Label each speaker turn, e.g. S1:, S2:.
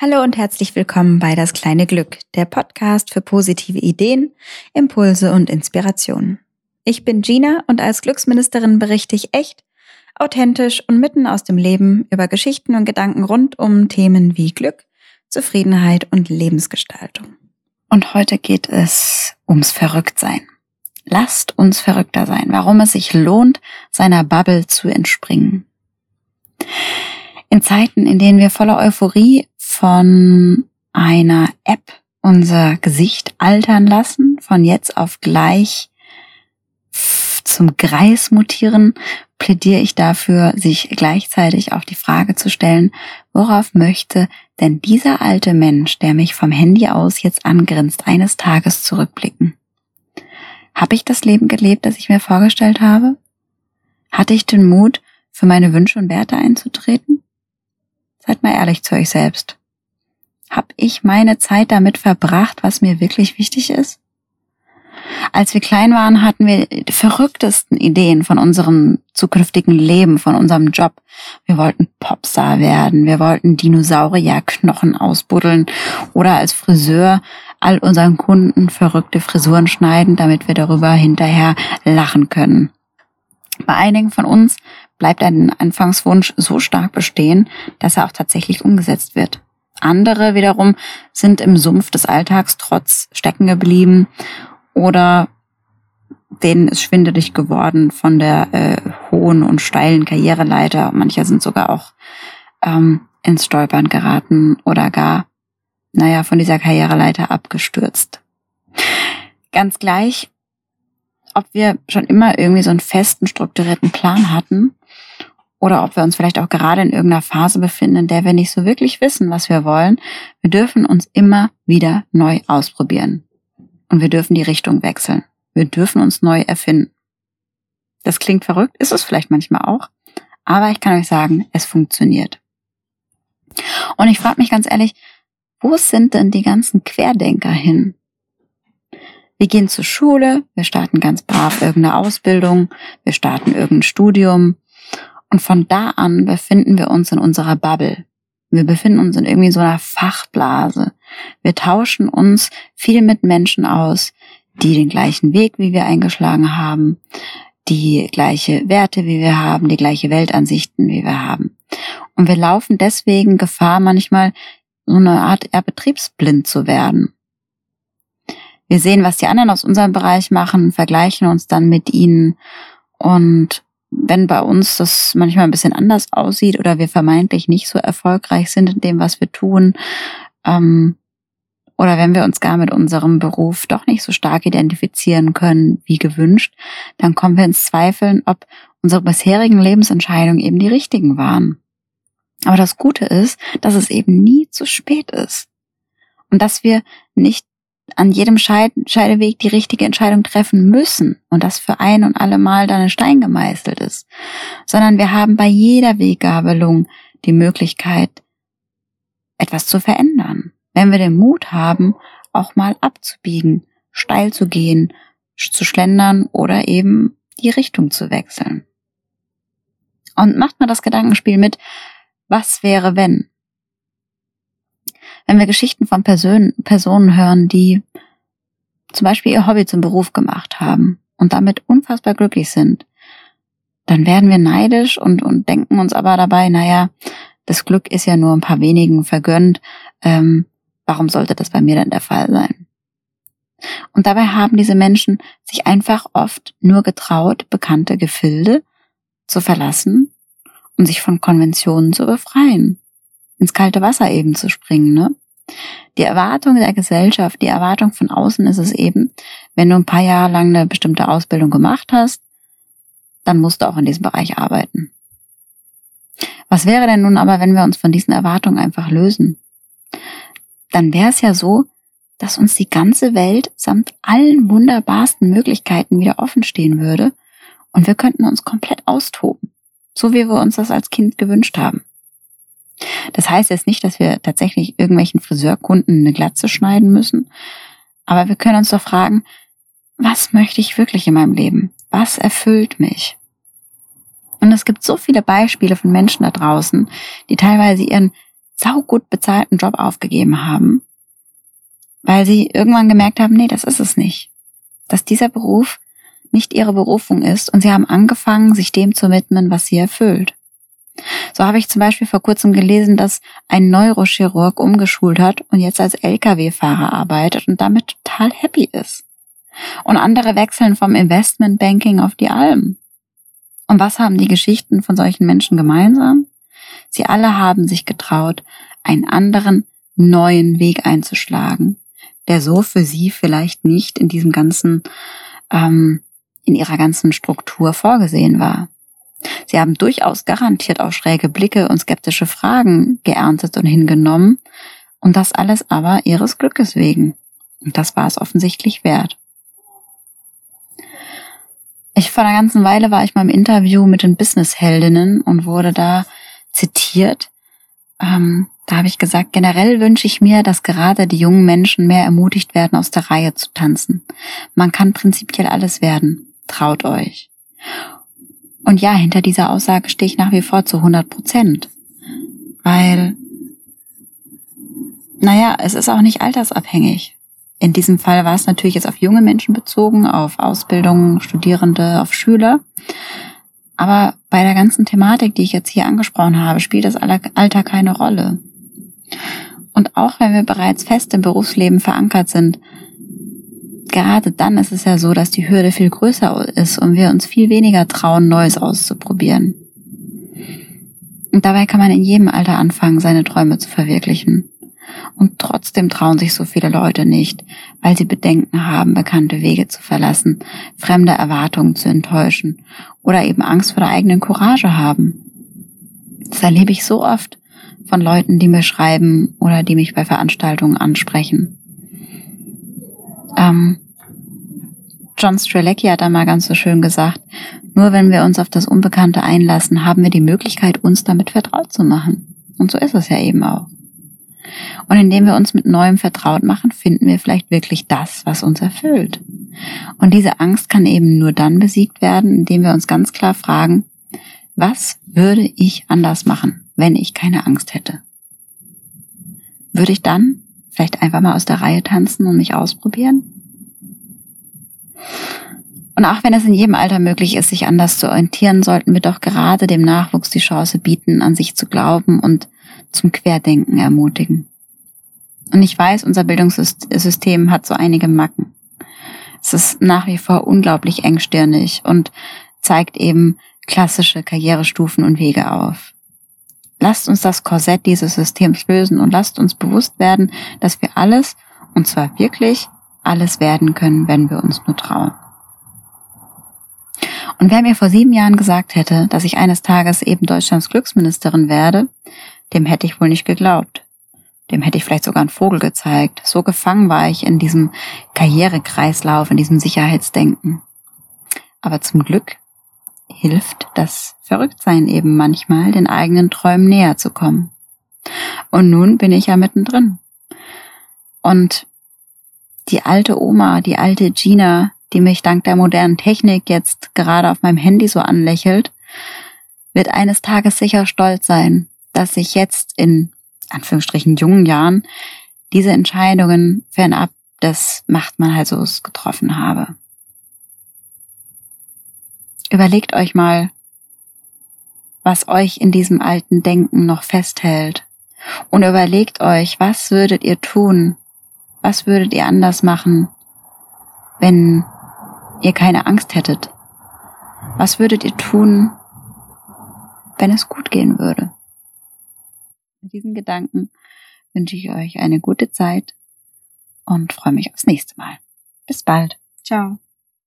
S1: Hallo und herzlich willkommen bei Das kleine Glück, der Podcast für positive Ideen, Impulse und Inspirationen. Ich bin Gina und als Glücksministerin berichte ich echt, authentisch und mitten aus dem Leben über Geschichten und Gedanken rund um Themen wie Glück, Zufriedenheit und Lebensgestaltung. Und heute geht es ums Verrücktsein. Lasst uns verrückter sein, warum es sich lohnt, seiner Bubble zu entspringen. In Zeiten, in denen wir voller Euphorie von einer App unser Gesicht altern lassen, von jetzt auf gleich zum Greis mutieren, plädiere ich dafür, sich gleichzeitig auch die Frage zu stellen, worauf möchte denn dieser alte Mensch, der mich vom Handy aus jetzt angrinst, eines Tages zurückblicken? Habe ich das Leben gelebt, das ich mir vorgestellt habe? Hatte ich den Mut, für meine Wünsche und Werte einzutreten? Seid mal ehrlich zu euch selbst. Hab ich meine Zeit damit verbracht, was mir wirklich wichtig ist? Als wir klein waren, hatten wir die verrücktesten Ideen von unserem zukünftigen Leben, von unserem Job. Wir wollten Popstar werden, wir wollten Dinosaurierknochen ausbuddeln oder als Friseur all unseren Kunden verrückte Frisuren schneiden, damit wir darüber hinterher lachen können. Bei einigen von uns bleibt ein Anfangswunsch so stark bestehen, dass er auch tatsächlich umgesetzt wird. Andere wiederum sind im Sumpf des Alltags trotz stecken geblieben oder denen ist schwindelig geworden von der äh, hohen und steilen Karriereleiter. Manche sind sogar auch ähm, ins Stolpern geraten oder gar, naja, von dieser Karriereleiter abgestürzt. Ganz gleich, ob wir schon immer irgendwie so einen festen, strukturierten Plan hatten oder ob wir uns vielleicht auch gerade in irgendeiner Phase befinden, in der wir nicht so wirklich wissen, was wir wollen. Wir dürfen uns immer wieder neu ausprobieren. Und wir dürfen die Richtung wechseln. Wir dürfen uns neu erfinden. Das klingt verrückt, ist es vielleicht manchmal auch. Aber ich kann euch sagen, es funktioniert. Und ich frage mich ganz ehrlich, wo sind denn die ganzen Querdenker hin? Wir gehen zur Schule, wir starten ganz brav irgendeine Ausbildung, wir starten irgendein Studium und von da an befinden wir uns in unserer Bubble. Wir befinden uns in irgendwie so einer Fachblase. Wir tauschen uns viel mit Menschen aus, die den gleichen Weg wie wir eingeschlagen haben, die gleiche Werte wie wir haben, die gleiche Weltansichten wie wir haben. Und wir laufen deswegen Gefahr, manchmal so eine Art eher betriebsblind zu werden. Wir sehen, was die anderen aus unserem Bereich machen, vergleichen uns dann mit ihnen und wenn bei uns das manchmal ein bisschen anders aussieht oder wir vermeintlich nicht so erfolgreich sind in dem, was wir tun, ähm, oder wenn wir uns gar mit unserem Beruf doch nicht so stark identifizieren können wie gewünscht, dann kommen wir ins Zweifeln, ob unsere bisherigen Lebensentscheidungen eben die richtigen waren. Aber das Gute ist, dass es eben nie zu spät ist. Und dass wir nicht an jedem Scheideweg die richtige Entscheidung treffen müssen und das für ein und alle Mal dann ein Stein gemeißelt ist, sondern wir haben bei jeder Weggabelung die Möglichkeit, etwas zu verändern. Wenn wir den Mut haben, auch mal abzubiegen, steil zu gehen, zu schlendern oder eben die Richtung zu wechseln. Und macht mal das Gedankenspiel mit, was wäre wenn? Wenn wir Geschichten von Person, Personen hören, die zum Beispiel ihr Hobby zum Beruf gemacht haben und damit unfassbar glücklich sind, dann werden wir neidisch und, und denken uns aber dabei, naja, das Glück ist ja nur ein paar wenigen vergönnt, ähm, warum sollte das bei mir denn der Fall sein? Und dabei haben diese Menschen sich einfach oft nur getraut, bekannte Gefilde zu verlassen und sich von Konventionen zu befreien ins kalte Wasser eben zu springen, ne? Die Erwartung der Gesellschaft, die Erwartung von außen ist es eben, wenn du ein paar Jahre lang eine bestimmte Ausbildung gemacht hast, dann musst du auch in diesem Bereich arbeiten. Was wäre denn nun aber, wenn wir uns von diesen Erwartungen einfach lösen? Dann wäre es ja so, dass uns die ganze Welt samt allen wunderbarsten Möglichkeiten wieder offen stehen würde und wir könnten uns komplett austoben, so wie wir uns das als Kind gewünscht haben. Das heißt jetzt nicht, dass wir tatsächlich irgendwelchen Friseurkunden eine Glatze schneiden müssen, aber wir können uns doch fragen, was möchte ich wirklich in meinem Leben? Was erfüllt mich? Und es gibt so viele Beispiele von Menschen da draußen, die teilweise ihren saugut bezahlten Job aufgegeben haben, weil sie irgendwann gemerkt haben, nee, das ist es nicht. Dass dieser Beruf nicht ihre Berufung ist und sie haben angefangen, sich dem zu widmen, was sie erfüllt. So habe ich zum Beispiel vor kurzem gelesen, dass ein Neurochirurg umgeschult hat und jetzt als Lkw-Fahrer arbeitet und damit total happy ist. Und andere wechseln vom Investmentbanking auf die Alm. Und was haben die Geschichten von solchen Menschen gemeinsam? Sie alle haben sich getraut, einen anderen, neuen Weg einzuschlagen, der so für sie vielleicht nicht in diesem ganzen, ähm, in ihrer ganzen Struktur vorgesehen war. Sie haben durchaus garantiert auch schräge Blicke und skeptische Fragen geerntet und hingenommen, und das alles aber ihres Glückes wegen. Und das war es offensichtlich wert. Ich vor einer ganzen Weile war ich mal im Interview mit den Businessheldinnen und wurde da zitiert. Ähm, da habe ich gesagt, generell wünsche ich mir, dass gerade die jungen Menschen mehr ermutigt werden, aus der Reihe zu tanzen. Man kann prinzipiell alles werden. Traut euch. Und ja, hinter dieser Aussage stehe ich nach wie vor zu 100 Prozent. Weil, naja, es ist auch nicht altersabhängig. In diesem Fall war es natürlich jetzt auf junge Menschen bezogen, auf Ausbildung, Studierende, auf Schüler. Aber bei der ganzen Thematik, die ich jetzt hier angesprochen habe, spielt das Alter keine Rolle. Und auch wenn wir bereits fest im Berufsleben verankert sind, gerade dann ist es ja so, dass die Hürde viel größer ist und wir uns viel weniger trauen, Neues auszuprobieren. Und dabei kann man in jedem Alter anfangen, seine Träume zu verwirklichen. Und trotzdem trauen sich so viele Leute nicht, weil sie Bedenken haben, bekannte Wege zu verlassen, fremde Erwartungen zu enttäuschen oder eben Angst vor der eigenen Courage haben. Das erlebe ich so oft von Leuten, die mir schreiben oder die mich bei Veranstaltungen ansprechen. Ähm, John Strelecki hat einmal ganz so schön gesagt, nur wenn wir uns auf das Unbekannte einlassen, haben wir die Möglichkeit, uns damit vertraut zu machen. Und so ist es ja eben auch. Und indem wir uns mit Neuem vertraut machen, finden wir vielleicht wirklich das, was uns erfüllt. Und diese Angst kann eben nur dann besiegt werden, indem wir uns ganz klar fragen, was würde ich anders machen, wenn ich keine Angst hätte? Würde ich dann vielleicht einfach mal aus der Reihe tanzen und mich ausprobieren? Und auch wenn es in jedem Alter möglich ist, sich anders zu orientieren, sollten wir doch gerade dem Nachwuchs die Chance bieten, an sich zu glauben und zum Querdenken ermutigen. Und ich weiß, unser Bildungssystem hat so einige Macken. Es ist nach wie vor unglaublich engstirnig und zeigt eben klassische Karrierestufen und Wege auf. Lasst uns das Korsett dieses Systems lösen und lasst uns bewusst werden, dass wir alles, und zwar wirklich alles werden können, wenn wir uns nur trauen. Und wer mir vor sieben Jahren gesagt hätte, dass ich eines Tages eben Deutschlands Glücksministerin werde, dem hätte ich wohl nicht geglaubt. Dem hätte ich vielleicht sogar einen Vogel gezeigt. So gefangen war ich in diesem Karrierekreislauf, in diesem Sicherheitsdenken. Aber zum Glück hilft das Verrücktsein eben manchmal, den eigenen Träumen näher zu kommen. Und nun bin ich ja mittendrin. Und die alte Oma, die alte Gina, die mich dank der modernen Technik jetzt gerade auf meinem Handy so anlächelt, wird eines Tages sicher stolz sein, dass ich jetzt in Anführungsstrichen jungen Jahren diese Entscheidungen fernab des macht man halt so getroffen habe. Überlegt euch mal, was euch in diesem alten Denken noch festhält. Und überlegt euch, was würdet ihr tun? Was würdet ihr anders machen, wenn ihr keine Angst hättet? Was würdet ihr tun, wenn es gut gehen würde? Mit diesen Gedanken wünsche ich euch eine gute Zeit und freue mich aufs nächste Mal. Bis bald. Ciao.